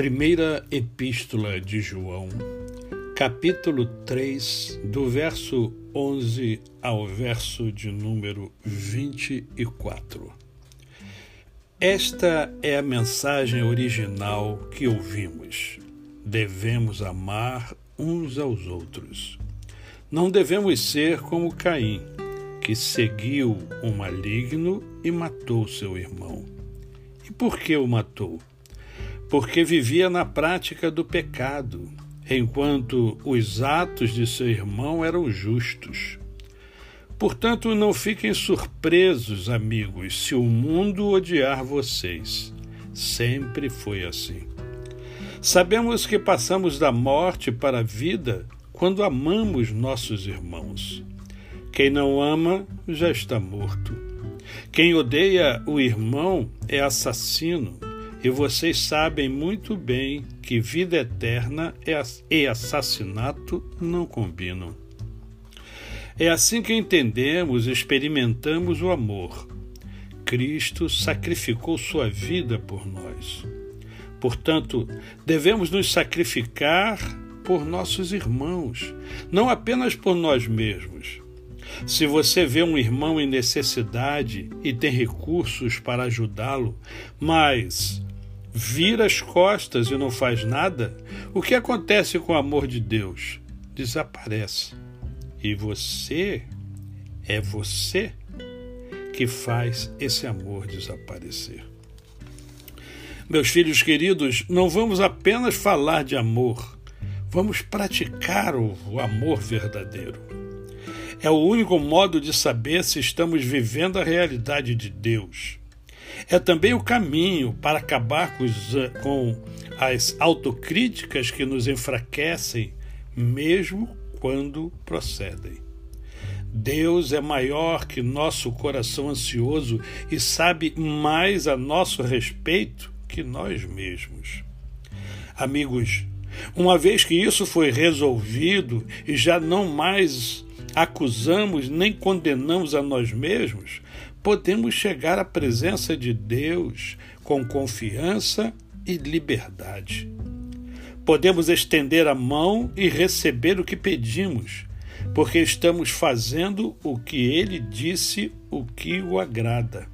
Primeira Epístola de João, capítulo 3, do verso 11 ao verso de número 24. Esta é a mensagem original que ouvimos. Devemos amar uns aos outros. Não devemos ser como Caim, que seguiu o maligno e matou seu irmão. E por que o matou? Porque vivia na prática do pecado, enquanto os atos de seu irmão eram justos. Portanto, não fiquem surpresos, amigos, se o mundo odiar vocês. Sempre foi assim. Sabemos que passamos da morte para a vida quando amamos nossos irmãos. Quem não ama já está morto. Quem odeia o irmão é assassino, e vocês sabem muito bem que vida eterna e assassinato não combinam. É assim que entendemos e experimentamos o amor. Cristo sacrificou sua vida por nós. Portanto, devemos nos sacrificar por nossos irmãos, não apenas por nós mesmos. Se você vê um irmão em necessidade e tem recursos para ajudá-lo, mas vira as costas e não faz nada, o que acontece com o amor de Deus? Desaparece. E você, é você que faz esse amor desaparecer. Meus filhos queridos, não vamos apenas falar de amor, vamos praticar o amor verdadeiro. É o único modo de saber se estamos vivendo a realidade de Deus. É também o caminho para acabar com, os, com as autocríticas que nos enfraquecem, mesmo quando procedem. Deus é maior que nosso coração ansioso e sabe mais a nosso respeito que nós mesmos. Amigos, uma vez que isso foi resolvido e já não mais acusamos nem condenamos a nós mesmos, podemos chegar à presença de Deus com confiança e liberdade. Podemos estender a mão e receber o que pedimos, porque estamos fazendo o que ele disse, o que o agrada.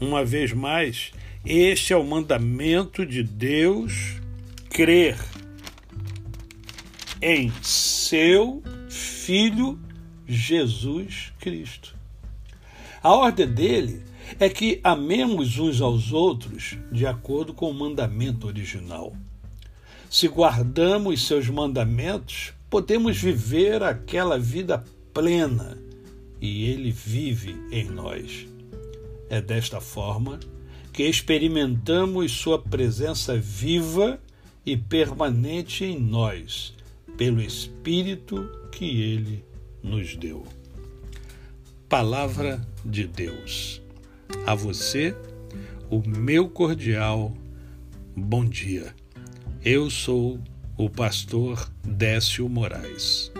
Uma vez mais, este é o mandamento de Deus: crer em seu Filho Jesus Cristo. A ordem dele é que amemos uns aos outros de acordo com o mandamento original. Se guardamos seus mandamentos, podemos viver aquela vida plena e ele vive em nós. É desta forma que experimentamos sua presença viva e permanente em nós pelo Espírito que ele nos deu. Palavra de Deus. A você, o meu cordial bom dia. Eu sou o pastor Décio Moraes.